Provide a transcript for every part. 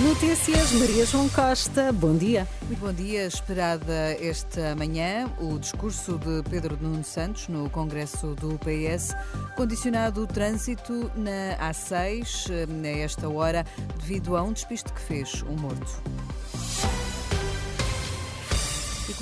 Notícias Maria João Costa, bom dia. Muito bom dia. Esperada esta manhã o discurso de Pedro Nuno Santos no Congresso do PS, condicionado o trânsito na A6 a esta hora devido a um despiste que fez um morto.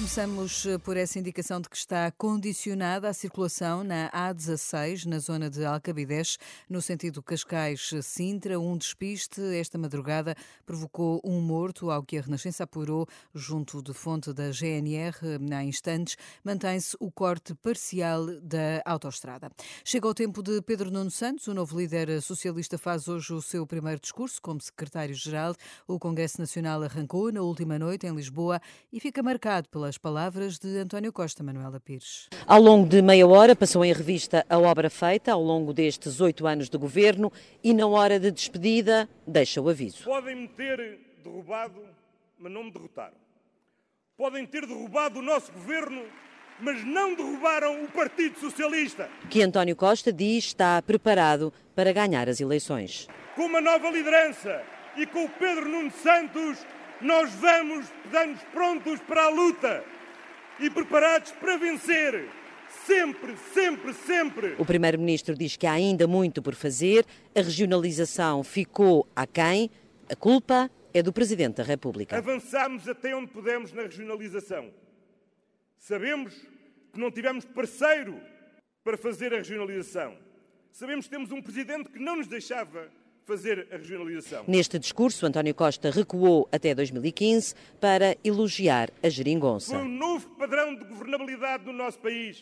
Começamos eh, por essa indicação de que está condicionada a circulação na A16, na zona de Alcabidez, no sentido Cascais-Sintra. Um despiste esta madrugada provocou um morto, ao que a Renascença apurou junto de fonte da GNR. Há instantes, mantém-se o corte parcial da autoestrada. Chega o tempo de Pedro Nuno Santos, o novo líder socialista faz hoje o seu primeiro discurso como secretário-geral. O Congresso Nacional arrancou na última noite em Lisboa e fica marcado pelas palavras de António Costa Manuela Pires. Ao longo de meia hora passou em revista a obra feita ao longo destes oito anos de governo e na hora de despedida deixa o aviso. Podem-me ter derrubado, mas não me derrotaram. Podem ter derrubado o nosso governo, mas não derrubaram o Partido Socialista. Que António Costa diz está preparado para ganhar as eleições. Com uma nova liderança e com o Pedro Nuno Santos nós vamos, estamos prontos para a luta e preparados para vencer. Sempre, sempre, sempre. O Primeiro-Ministro diz que há ainda muito por fazer, a regionalização ficou aquém, a culpa é do Presidente da República. Avançamos até onde pudemos na regionalização. Sabemos que não tivemos parceiro para fazer a regionalização. Sabemos que temos um Presidente que não nos deixava fazer a regionalização. Neste discurso, António Costa recuou até 2015 para elogiar a geringonça. Foi um novo padrão de governabilidade no nosso país,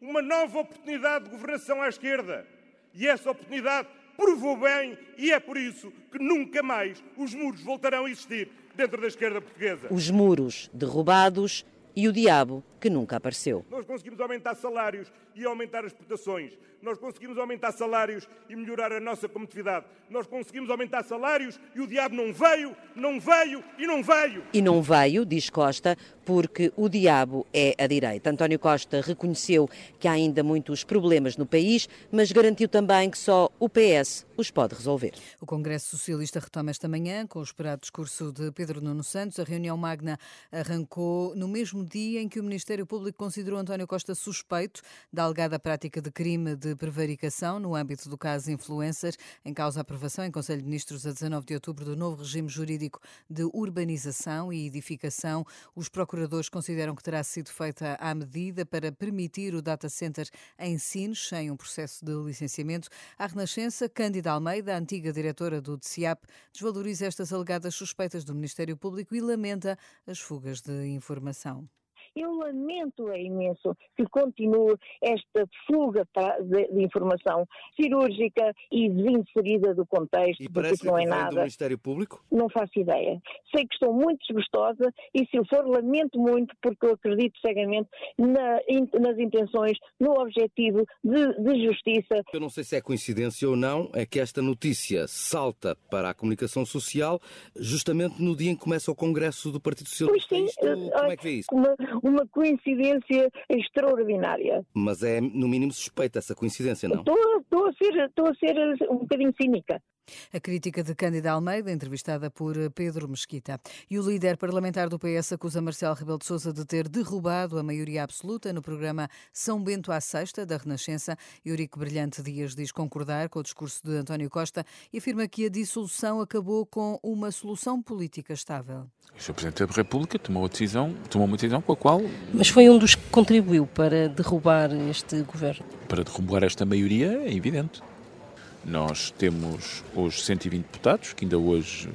uma nova oportunidade de governação à esquerda. E essa oportunidade provou bem e é por isso que nunca mais os muros voltarão a existir dentro da esquerda portuguesa. Os muros derrubados e o diabo que nunca apareceu. Nós conseguimos aumentar salários e aumentar as exportações. Nós conseguimos aumentar salários e melhorar a nossa competitividade. Nós conseguimos aumentar salários e o diabo não veio, não veio e não veio. E não veio, diz Costa, porque o diabo é a direita. António Costa reconheceu que há ainda muitos problemas no país, mas garantiu também que só o PS os pode resolver. O Congresso Socialista retoma esta manhã com o esperado discurso de Pedro Nuno Santos. A reunião magna arrancou no mesmo dia em que o Ministério Público considerou António Costa suspeito da alegada prática de crime de prevaricação no âmbito do caso Influencer, em causa a aprovação em Conselho de Ministros a 19 de outubro do novo regime jurídico de urbanização e edificação. Os procuradores consideram que terá sido feita à medida para permitir o data center em Sines, sem um processo de licenciamento. A Renascença, Cândida Almeida, antiga diretora do DCIAP, desvaloriza estas alegadas suspeitas do Ministério Público e lamenta as fugas de informação. Eu lamento é imenso que continue esta fuga de, informação cirúrgica e desinserida do contexto, e porque não é nada. do Ministério Público? Não faço ideia. Sei que estou muito desgostosa e se o for lamento muito porque eu acredito cegamente na, nas intenções, no objetivo de, de justiça. Eu não sei se é coincidência ou não, é que esta notícia salta para a comunicação social justamente no dia em que começa o Congresso do Partido Socialista. Pois sim, Isto, como é que vê isso? Uma, uma coincidência extraordinária. Mas é, no mínimo, suspeita essa coincidência, não? Estou, estou, a, ser, estou a ser um bocadinho cínica. A crítica de Cândida Almeida, entrevistada por Pedro Mesquita. E o líder parlamentar do PS acusa Marcelo Rebelo de Sousa de ter derrubado a maioria absoluta no programa São Bento à Sexta, da Renascença. Eurico Brilhante Dias diz concordar com o discurso de António Costa e afirma que a dissolução acabou com uma solução política estável. O Sr. Presidente da República tomou, a decisão, tomou uma decisão com a qual... Mas foi um dos que contribuiu para derrubar este governo? Para derrubar esta maioria, é evidente. Nós temos hoje 120 deputados, que ainda hoje,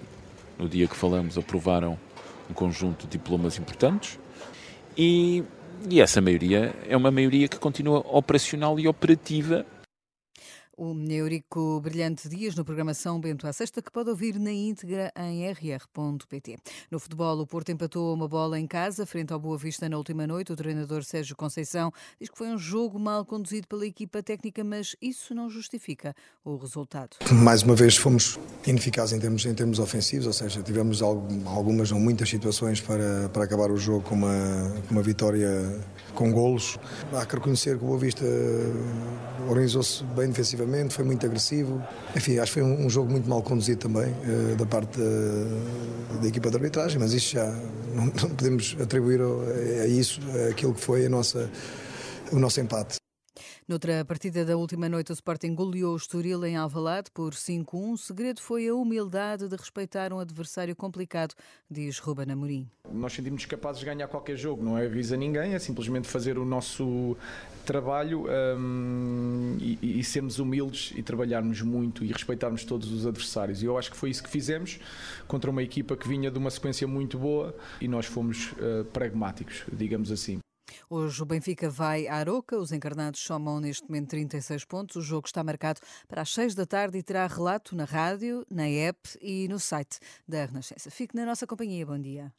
no dia que falamos, aprovaram um conjunto de diplomas importantes. E, e essa maioria é uma maioria que continua operacional e operativa O Eurico Brilhante Dias no programação Bento à Sexta, que pode ouvir na íntegra em rr.pt. No futebol, o Porto empatou uma bola em casa, frente ao Boa Vista na última noite. O treinador Sérgio Conceição diz que foi um jogo mal conduzido pela equipa técnica, mas isso não justifica o resultado. Mais uma vez fomos ineficazes em termos, em termos ofensivos, ou seja, tivemos algumas ou muitas situações para, para acabar o jogo com uma, uma vitória com golos. Há que reconhecer que o Boa Vista organizou-se bem defensivamente, foi muito agressivo. Enfim, acho que foi um, um jogo muito mal conduzido também uh, da parte da, da, equipa de arbitragem, mas isto já não, não podemos atribuir a, a isso aquilo que foi a nossa, o nosso empate. Noutra partida da última noite, o Sporting goleou o Estoril em Alvalade por 5-1. O segredo foi a humildade de respeitar um adversário complicado, diz Ruben Amorim. Nós sentimos capazes de ganhar qualquer jogo, não é avisa ninguém, é simplesmente fazer o nosso trabalho um, e, e, sermos humildes e trabalharmos muito e respeitarmos todos os adversários. E eu acho que foi isso que fizemos contra uma equipa que vinha de uma sequência muito boa e nós fomos uh, pragmáticos, digamos assim. Hoje o Benfica vai à Aroca. Os encarnados somam neste momento 36 pontos. O jogo está marcado para as 6 da tarde e terá relato na rádio, na app e no site da Renascença. Fique na nossa companhia. Bom dia.